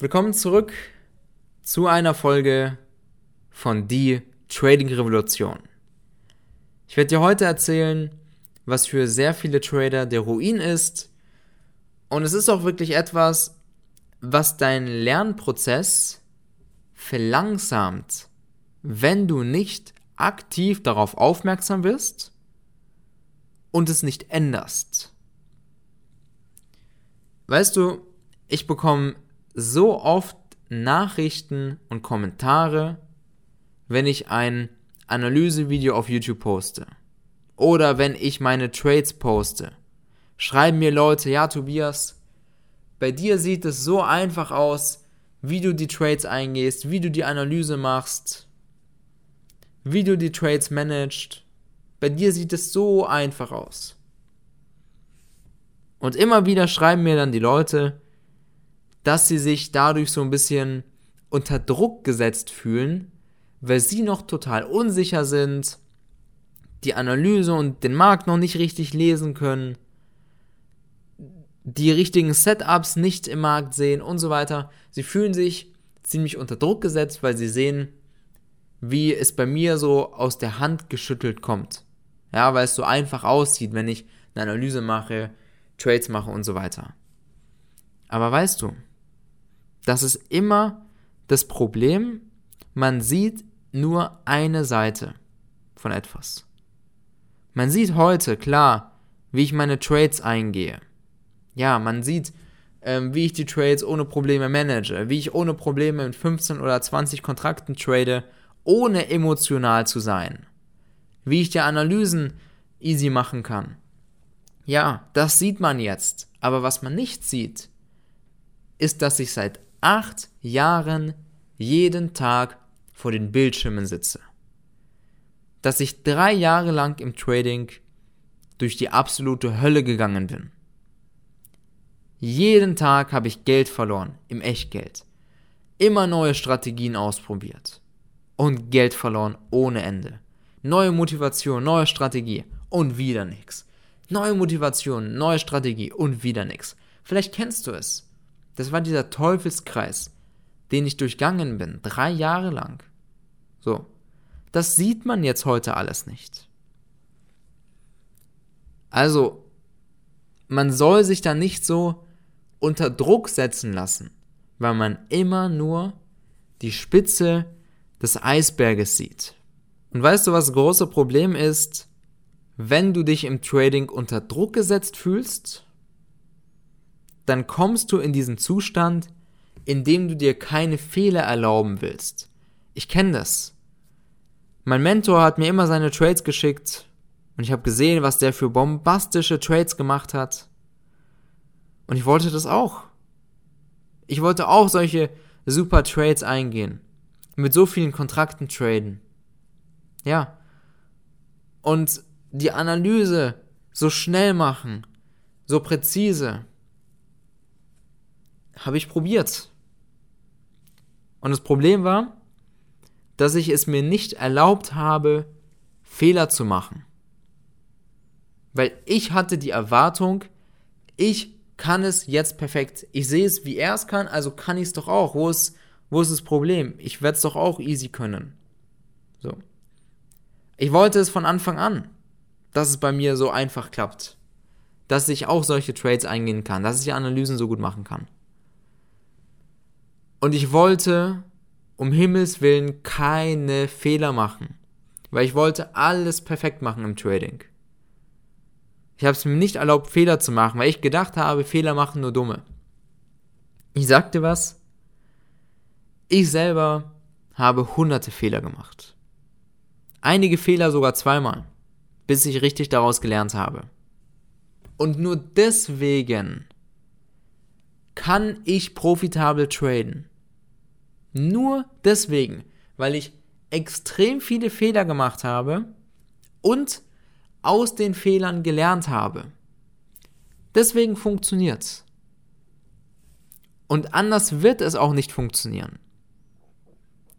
Willkommen zurück zu einer Folge von Die Trading Revolution. Ich werde dir heute erzählen, was für sehr viele Trader der Ruin ist. Und es ist auch wirklich etwas, was deinen Lernprozess verlangsamt, wenn du nicht aktiv darauf aufmerksam bist und es nicht änderst. Weißt du, ich bekomme so oft Nachrichten und Kommentare, wenn ich ein Analysevideo auf YouTube poste oder wenn ich meine Trades poste. Schreiben mir Leute, ja Tobias, bei dir sieht es so einfach aus, wie du die Trades eingehst, wie du die Analyse machst, wie du die Trades managst. Bei dir sieht es so einfach aus. Und immer wieder schreiben mir dann die Leute, dass sie sich dadurch so ein bisschen unter Druck gesetzt fühlen, weil sie noch total unsicher sind, die Analyse und den Markt noch nicht richtig lesen können, die richtigen Setups nicht im Markt sehen und so weiter. Sie fühlen sich ziemlich unter Druck gesetzt, weil sie sehen, wie es bei mir so aus der Hand geschüttelt kommt. Ja, weil es so einfach aussieht, wenn ich eine Analyse mache, Trades mache und so weiter. Aber weißt du, das ist immer das Problem, man sieht nur eine Seite von etwas. Man sieht heute, klar, wie ich meine Trades eingehe. Ja, man sieht, ähm, wie ich die Trades ohne Probleme manage, wie ich ohne Probleme mit 15 oder 20 Kontrakten trade, ohne emotional zu sein. Wie ich die Analysen easy machen kann. Ja, das sieht man jetzt. Aber was man nicht sieht, ist, dass ich seit acht Jahren jeden Tag vor den Bildschirmen sitze. Dass ich drei Jahre lang im Trading durch die absolute Hölle gegangen bin. Jeden Tag habe ich Geld verloren, im Echtgeld. Immer neue Strategien ausprobiert. Und Geld verloren ohne Ende. Neue Motivation, neue Strategie und wieder nix. Neue Motivation, neue Strategie und wieder nix. Vielleicht kennst du es. Das war dieser Teufelskreis, den ich durchgangen bin, drei Jahre lang. So. Das sieht man jetzt heute alles nicht. Also, man soll sich da nicht so unter Druck setzen lassen, weil man immer nur die Spitze des Eisberges sieht. Und weißt du, was das große Problem ist, wenn du dich im Trading unter Druck gesetzt fühlst? Dann kommst du in diesen Zustand, in dem du dir keine Fehler erlauben willst. Ich kenne das. Mein Mentor hat mir immer seine Trades geschickt und ich habe gesehen, was der für bombastische Trades gemacht hat. Und ich wollte das auch. Ich wollte auch solche super Trades eingehen. Mit so vielen Kontrakten traden. Ja. Und die Analyse so schnell machen, so präzise. Habe ich probiert. Und das Problem war, dass ich es mir nicht erlaubt habe, Fehler zu machen. Weil ich hatte die Erwartung, ich kann es jetzt perfekt. Ich sehe es, wie er es kann, also kann ich es doch auch. Wo ist, wo ist das Problem? Ich werde es doch auch easy können. So. Ich wollte es von Anfang an, dass es bei mir so einfach klappt. Dass ich auch solche Trades eingehen kann, dass ich die Analysen so gut machen kann. Und ich wollte um Himmels Willen keine Fehler machen. Weil ich wollte alles perfekt machen im Trading. Ich habe es mir nicht erlaubt, Fehler zu machen, weil ich gedacht habe, Fehler machen nur Dumme. Ich sagte was. Ich selber habe hunderte Fehler gemacht. Einige Fehler sogar zweimal, bis ich richtig daraus gelernt habe. Und nur deswegen kann ich profitabel traden. Nur deswegen, weil ich extrem viele Fehler gemacht habe und aus den Fehlern gelernt habe. Deswegen funktioniert's. Und anders wird es auch nicht funktionieren.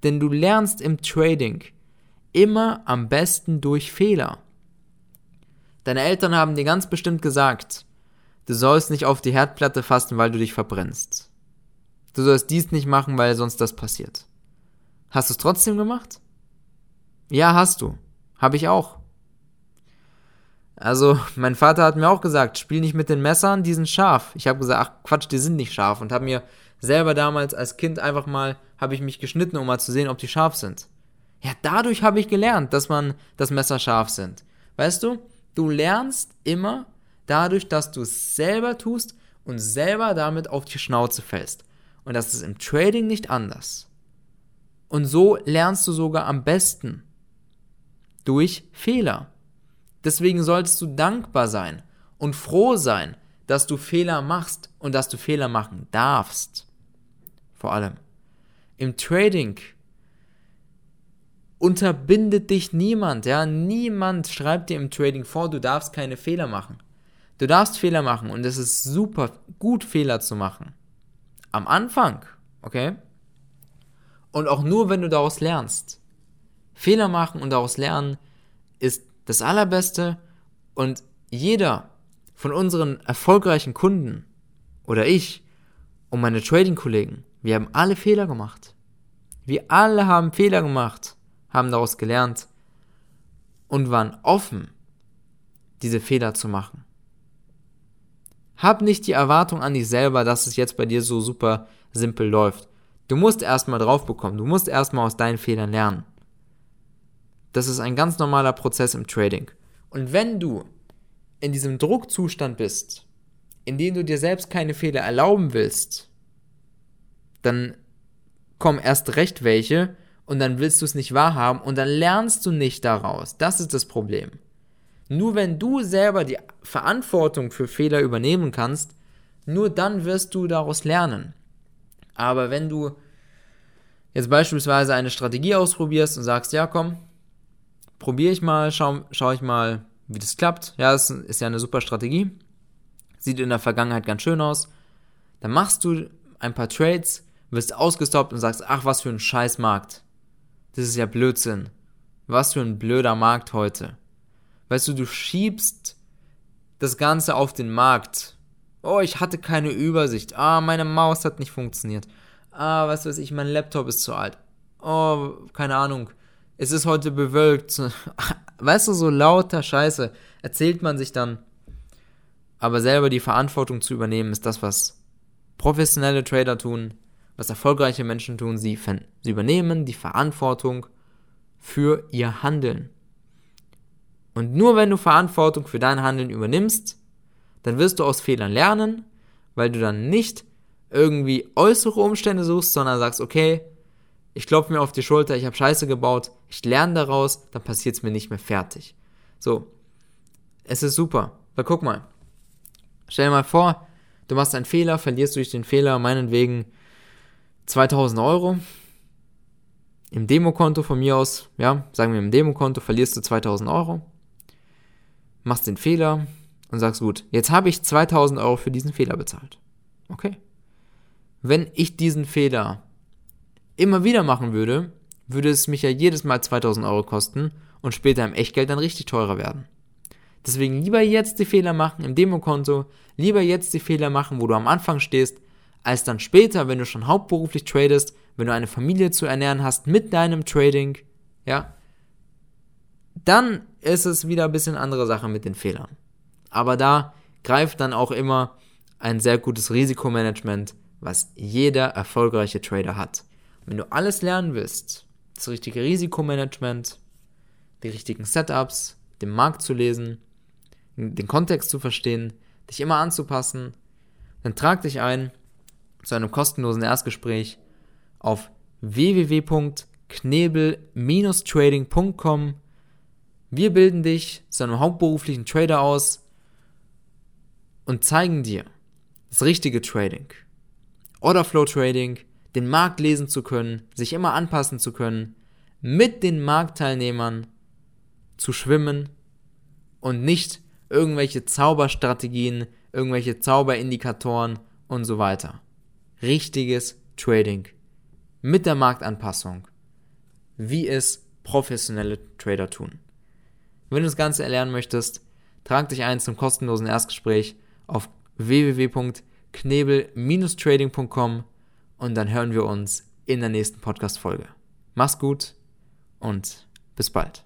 Denn du lernst im Trading immer am besten durch Fehler. Deine Eltern haben dir ganz bestimmt gesagt, du sollst nicht auf die Herdplatte fassen, weil du dich verbrennst. Du sollst dies nicht machen, weil sonst das passiert. Hast du es trotzdem gemacht? Ja, hast du. Habe ich auch. Also, mein Vater hat mir auch gesagt, spiel nicht mit den Messern, die sind scharf. Ich habe gesagt, ach Quatsch, die sind nicht scharf und habe mir selber damals als Kind einfach mal, habe ich mich geschnitten, um mal zu sehen, ob die scharf sind. Ja, dadurch habe ich gelernt, dass man, das Messer scharf sind. Weißt du, du lernst immer dadurch, dass du es selber tust und selber damit auf die Schnauze fällst. Und das ist im Trading nicht anders. Und so lernst du sogar am besten. Durch Fehler. Deswegen solltest du dankbar sein und froh sein, dass du Fehler machst und dass du Fehler machen darfst. Vor allem. Im Trading unterbindet dich niemand, ja, niemand schreibt dir im Trading vor, du darfst keine Fehler machen. Du darfst Fehler machen und es ist super gut Fehler zu machen. Am Anfang, okay? Und auch nur, wenn du daraus lernst. Fehler machen und daraus lernen ist das Allerbeste und jeder von unseren erfolgreichen Kunden oder ich und meine Trading-Kollegen, wir haben alle Fehler gemacht. Wir alle haben Fehler gemacht, haben daraus gelernt und waren offen, diese Fehler zu machen. Hab nicht die Erwartung an dich selber, dass es jetzt bei dir so super simpel läuft. Du musst erstmal drauf bekommen, du musst erstmal aus deinen Fehlern lernen. Das ist ein ganz normaler Prozess im Trading. Und wenn du in diesem Druckzustand bist, in dem du dir selbst keine Fehler erlauben willst, dann kommen erst recht welche und dann willst du es nicht wahrhaben und dann lernst du nicht daraus. Das ist das Problem. Nur wenn du selber die Verantwortung für Fehler übernehmen kannst, nur dann wirst du daraus lernen. Aber wenn du jetzt beispielsweise eine Strategie ausprobierst und sagst, ja komm, probiere ich mal, schau, schau ich mal, wie das klappt. Ja, das ist ja eine super Strategie. Sieht in der Vergangenheit ganz schön aus. Dann machst du ein paar Trades, wirst ausgestoppt und sagst, ach, was für ein scheiß Markt. Das ist ja Blödsinn. Was für ein blöder Markt heute. Weißt du, du schiebst das Ganze auf den Markt. Oh, ich hatte keine Übersicht. Ah, meine Maus hat nicht funktioniert. Ah, was weiß ich, mein Laptop ist zu alt. Oh, keine Ahnung es ist heute bewölkt. Weißt du, so lauter Scheiße erzählt man sich dann. Aber selber die Verantwortung zu übernehmen, ist das, was professionelle Trader tun, was erfolgreiche Menschen tun. Sie, sie übernehmen die Verantwortung für ihr Handeln. Und nur wenn du Verantwortung für dein Handeln übernimmst, dann wirst du aus Fehlern lernen, weil du dann nicht irgendwie äußere Umstände suchst, sondern sagst, okay, ich klopfe mir auf die Schulter, ich habe Scheiße gebaut, ich lerne daraus, dann passiert es mir nicht mehr fertig. So, es ist super. Weil guck mal, stell dir mal vor, du machst einen Fehler, verlierst durch den Fehler meinetwegen 2000 Euro. Im Demokonto von mir aus, ja, sagen wir im Demokonto verlierst du 2000 Euro, machst den Fehler und sagst, gut, jetzt habe ich 2000 Euro für diesen Fehler bezahlt. Okay. Wenn ich diesen Fehler immer wieder machen würde, würde es mich ja jedes Mal 2000 Euro kosten und später im Echtgeld dann richtig teurer werden. Deswegen lieber jetzt die Fehler machen im Demokonto, lieber jetzt die Fehler machen, wo du am Anfang stehst, als dann später, wenn du schon hauptberuflich tradest, wenn du eine Familie zu ernähren hast mit deinem Trading, ja, dann ist es wieder ein bisschen andere Sache mit den Fehlern. Aber da greift dann auch immer ein sehr gutes Risikomanagement, was jeder erfolgreiche Trader hat. Wenn du alles lernen willst, das richtige Risikomanagement, die richtigen Setups, den Markt zu lesen, den Kontext zu verstehen, dich immer anzupassen, dann trag dich ein zu einem kostenlosen Erstgespräch auf www.knebel-trading.com. Wir bilden dich zu einem hauptberuflichen Trader aus und zeigen dir das richtige Trading. Orderflow Trading, den Markt lesen zu können, sich immer anpassen zu können, mit den Marktteilnehmern zu schwimmen und nicht irgendwelche Zauberstrategien, irgendwelche Zauberindikatoren und so weiter. Richtiges Trading mit der Marktanpassung, wie es professionelle Trader tun. Wenn du das Ganze erlernen möchtest, trag dich ein zum kostenlosen Erstgespräch auf www.knebel-trading.com und dann hören wir uns in der nächsten Podcast-Folge. Mach's gut und bis bald.